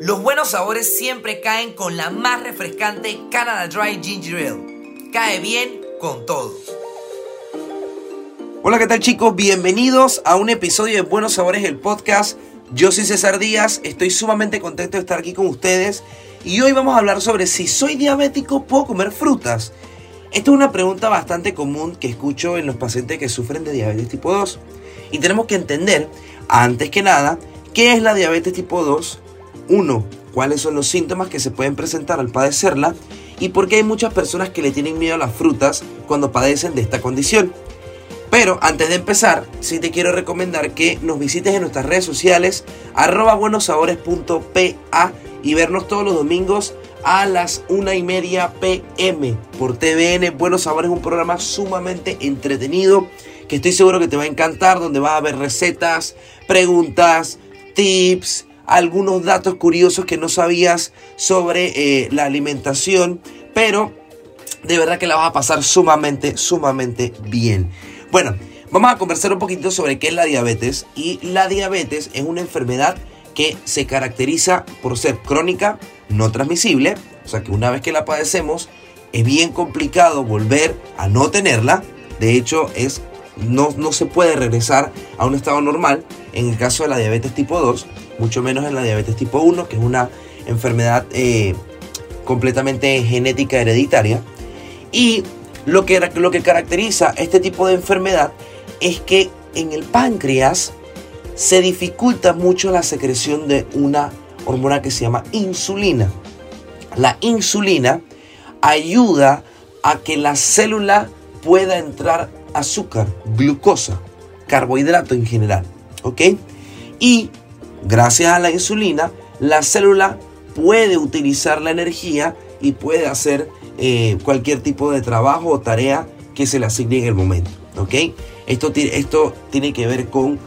Los buenos sabores siempre caen con la más refrescante Canada Dry Ginger Ale. Cae bien con todo. Hola, ¿qué tal chicos? Bienvenidos a un episodio de Buenos Sabores, el podcast. Yo soy César Díaz, estoy sumamente contento de estar aquí con ustedes y hoy vamos a hablar sobre si soy diabético, ¿puedo comer frutas? Esta es una pregunta bastante común que escucho en los pacientes que sufren de diabetes tipo 2 y tenemos que entender, antes que nada, qué es la diabetes tipo 2, uno, cuáles son los síntomas que se pueden presentar al padecerla y por qué hay muchas personas que le tienen miedo a las frutas cuando padecen de esta condición. Pero antes de empezar, sí te quiero recomendar que nos visites en nuestras redes sociales, arroba buenosabores.pa y vernos todos los domingos a las una y media pm por TVN. Buenos Sabores es un programa sumamente entretenido que estoy seguro que te va a encantar, donde vas a ver recetas, preguntas, tips, algunos datos curiosos que no sabías sobre eh, la alimentación, pero de verdad que la vas a pasar sumamente, sumamente bien. Bueno, vamos a conversar un poquito sobre qué es la diabetes. Y la diabetes es una enfermedad que se caracteriza por ser crónica, no transmisible. O sea que una vez que la padecemos, es bien complicado volver a no tenerla. De hecho, es, no, no se puede regresar a un estado normal en el caso de la diabetes tipo 2, mucho menos en la diabetes tipo 1, que es una enfermedad eh, completamente genética hereditaria. Y lo que, lo que caracteriza este tipo de enfermedad es que en el páncreas se dificulta mucho la secreción de una hormona que se llama insulina. La insulina ayuda a que la célula pueda entrar azúcar, glucosa, carbohidrato en general. ¿Ok? Y gracias a la insulina, la célula puede utilizar la energía y puede hacer eh, cualquier tipo de trabajo o tarea que se le asigne en el momento. ¿ok? Esto, esto tiene que ver con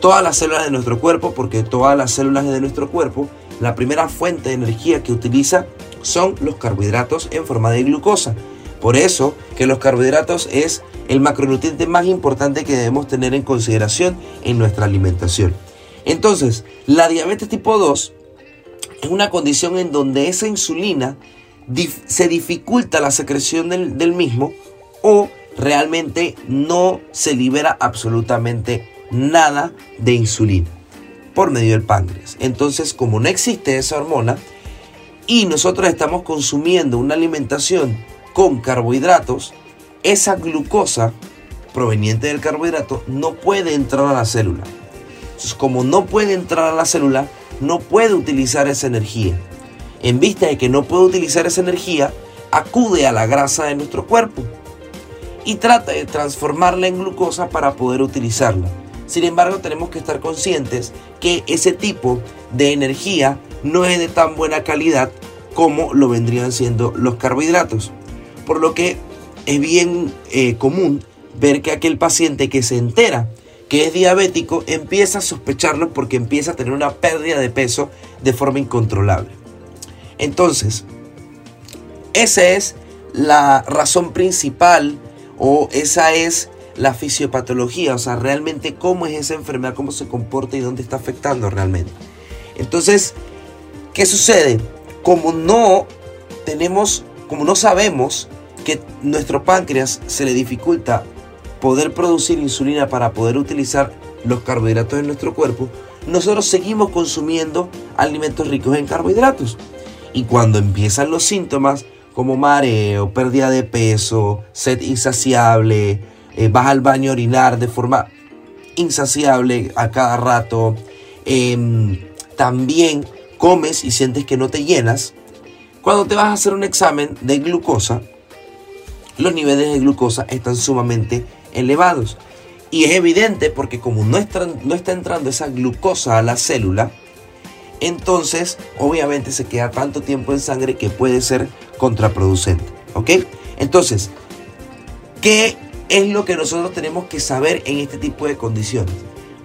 todas las células de nuestro cuerpo, porque todas las células de nuestro cuerpo, la primera fuente de energía que utiliza son los carbohidratos en forma de glucosa. Por eso que los carbohidratos es el macronutriente más importante que debemos tener en consideración en nuestra alimentación. Entonces, la diabetes tipo 2 es una condición en donde esa insulina se dificulta la secreción del, mismo o realmente no se libera absolutamente nada de insulina por medio del páncreas. Entonces, como no existe esa hormona y nosotros estamos consumiendo una alimentación con carbohidratos, esa glucosa proveniente del carbohidrato no puede entrar a la célula. Entonces, como no puede entrar a la célula, no puede utilizar esa energía en vista de que no puede utilizar esa energía, acude a la grasa de nuestro cuerpo y trata de transformarla en glucosa para poder utilizarla. Sin embargo, tenemos que estar conscientes que ese tipo de energía no es de tan buena calidad como lo vendrían siendo los carbohidratos. Por lo que es bien eh, común ver que aquel paciente que se entera que es diabético empieza a sospecharlo porque empieza a tener una pérdida de peso de forma incontrolable. Entonces, esa es la razón principal o esa es la fisiopatología, o sea, realmente cómo es esa enfermedad, cómo se comporta y dónde está afectando realmente. Entonces, ¿qué sucede? Como no tenemos, como no sabemos que nuestro páncreas se le dificulta poder producir insulina para poder utilizar los carbohidratos en nuestro cuerpo, nosotros seguimos consumiendo alimentos ricos en carbohidratos. Y cuando empiezan los síntomas como mareo, pérdida de peso, sed insaciable, eh, vas al baño a orinar de forma insaciable a cada rato, em, también comes y sientes que no te llenas, cuando te vas a hacer un examen de glucosa, los niveles de glucosa están sumamente elevados. Y es evidente porque como no está, no está entrando esa glucosa a la célula, entonces obviamente se queda tanto tiempo en sangre que puede ser contraproducente. ¿Ok? Entonces, ¿qué es lo que nosotros tenemos que saber en este tipo de condiciones?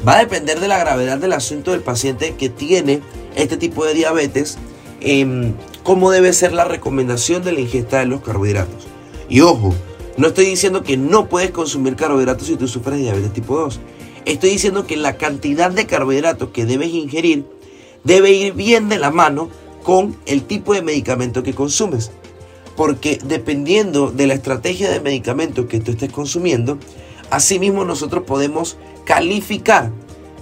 Va a depender de la gravedad del asunto del paciente que tiene este tipo de diabetes, em, cómo debe ser la recomendación de la ingesta de los carbohidratos. Y ojo, no estoy diciendo que no puedes consumir carbohidratos si tú sufres de diabetes tipo 2. Estoy diciendo que la cantidad de carbohidratos que debes ingerir debe ir bien de la mano con el tipo de medicamento que consumes. Porque dependiendo de la estrategia de medicamento que tú estés consumiendo, asimismo nosotros podemos calificar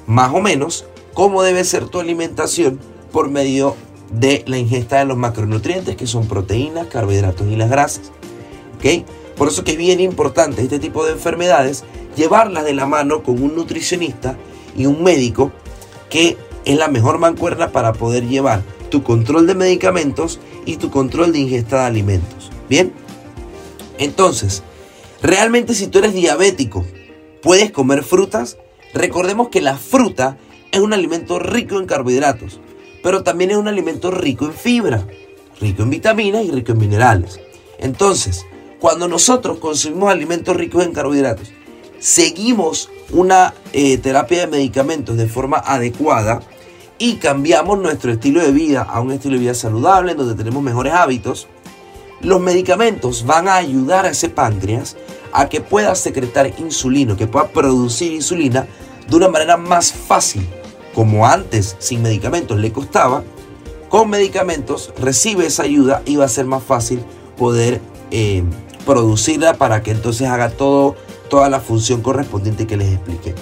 más o menos cómo debe ser tu alimentación por medio de la ingesta de los macronutrientes que son proteínas, carbohidratos y las grasas. Por eso que es bien importante este tipo de enfermedades llevarlas de la mano con un nutricionista y un médico que es la mejor mancuerna para poder llevar tu control de medicamentos y tu control de ingesta de alimentos. Bien, entonces, realmente si tú eres diabético, puedes comer frutas. Recordemos que la fruta es un alimento rico en carbohidratos, pero también es un alimento rico en fibra, rico en vitaminas y rico en minerales. Entonces, cuando nosotros consumimos alimentos ricos en carbohidratos, seguimos una eh, terapia de medicamentos de forma adecuada y cambiamos nuestro estilo de vida a un estilo de vida saludable, donde tenemos mejores hábitos, los medicamentos van a ayudar a ese páncreas a que pueda secretar insulina, que pueda producir insulina de una manera más fácil. Como antes sin medicamentos le costaba, con medicamentos recibe esa ayuda y va a ser más fácil poder eh, producirla para que entonces haga todo, toda la función correspondiente que les expliqué.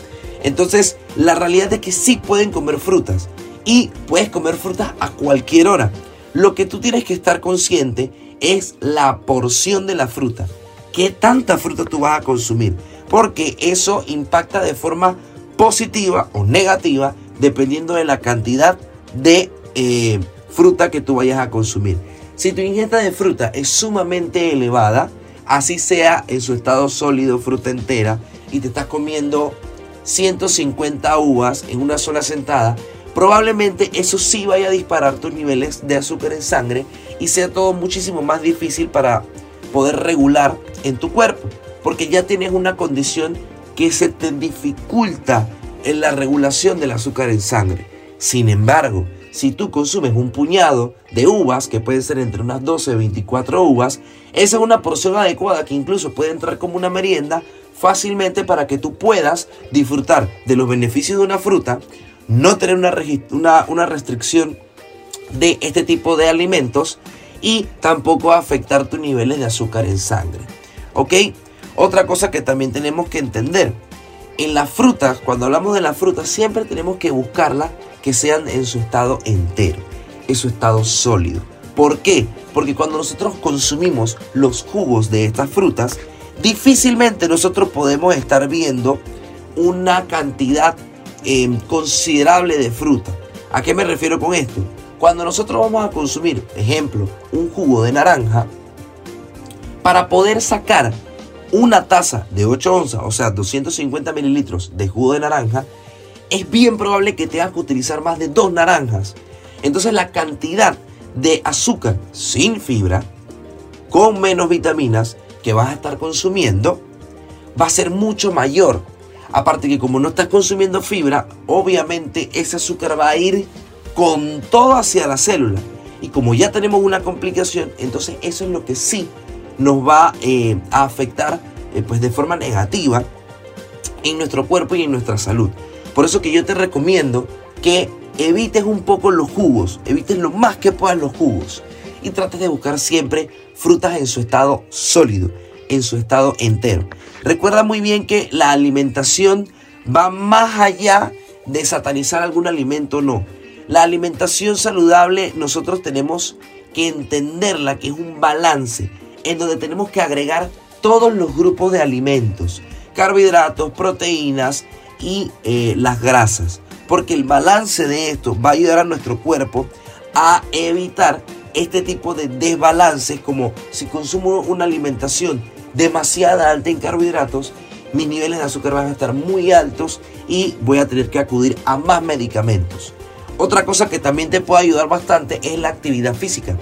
Entonces, la realidad es que sí pueden comer frutas y puedes comer frutas a cualquier hora. Lo que tú tienes que estar consciente es la porción de la fruta. ¿Qué tanta fruta tú vas a consumir? Porque eso impacta de forma positiva o negativa dependiendo de la cantidad de eh, fruta que tú vayas a consumir. Si tu ingesta de fruta es sumamente elevada, así sea en su estado sólido, fruta entera, y te estás comiendo 150 uvas en una sola sentada, probablemente eso sí vaya a disparar tus niveles de azúcar en sangre y sea todo muchísimo más difícil para poder regular en tu cuerpo, porque ya tienes una condición que se te dificulta en la regulación del azúcar en sangre. Sin embargo, si tú consumes un puñado de uvas, que pueden ser entre unas 12 y 24 uvas, esa es una porción adecuada que incluso puede entrar como una merienda fácilmente para que tú puedas disfrutar de los beneficios de una fruta, no tener una, una, restricción de este tipo de alimentos y tampoco afectar tus niveles de azúcar en sangre. ¿Ok? Otra cosa que también tenemos que entender. En las frutas, cuando hablamos de las frutas, siempre tenemos que buscarlas que sean en su estado entero, en su estado sólido. ¿Por qué? Porque cuando nosotros consumimos los jugos de estas frutas, difícilmente nosotros podemos estar viendo una cantidad Em, considerable de fruta. ¿A qué me refiero con esto? Cuando nosotros vamos a consumir, ejemplo, un jugo de naranja, para poder sacar una taza de 8 onzas, o sea, 250 mililitros de jugo de naranja, es bien probable que tengas que utilizar más de dos naranjas. Entonces la cantidad de azúcar sin fibra, con menos vitaminas que vas a estar consumiendo, va a ser mucho mayor. Aparte que como no estás consumiendo fibra, obviamente ese azúcar va a ir con todo hacia la célula. Y como ya tenemos una complicación, entonces eso es lo que sí nos va eh, a afectar eh, pues de forma negativa en nuestro cuerpo y en nuestra salud. Por eso que yo te recomiendo que evites un poco los jugos, evites lo más que puedas los jugos y trates de buscar siempre frutas en su estado sólido en su estado entero. Recuerda muy bien que la alimentación va más allá de satanizar algún alimento o no. La alimentación saludable nosotros tenemos que entenderla que es un balance en donde tenemos que agregar todos los grupos de alimentos, carbohidratos, proteínas y eh, las grasas. Porque el balance de esto va a ayudar a nuestro cuerpo a evitar este tipo de desbalances como si consumo una alimentación demasiada alta en carbohidratos, mis niveles de azúcar van a estar muy altos y voy a tener que acudir a más medicamentos. Otra cosa que también te puede ayudar bastante es la actividad física.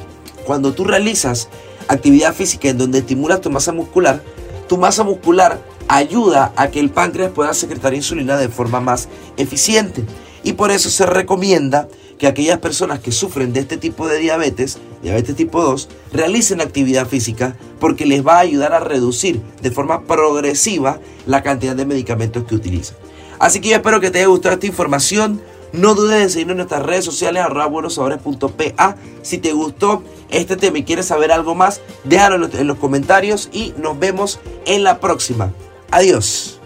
Cuando tú realizas actividad física en donde estimulas tu masa muscular, tu masa muscular ayuda a que el páncreas pueda secretar insulina de forma más eficiente. Y por eso se recomienda que aquellas personas que sufren de este tipo de diabetes, diabetes tipo 2, realicen actividad física porque les va a ayudar a reducir de forma progresiva la cantidad de medicamentos que utilizan. Así que yo espero que te haya gustado esta información. No dudes en seguirnos en nuestras redes sociales, buenosabores.pa. Si te gustó este tema y quieres saber algo más, déjalo en los comentarios y nos vemos en la próxima. Adiós.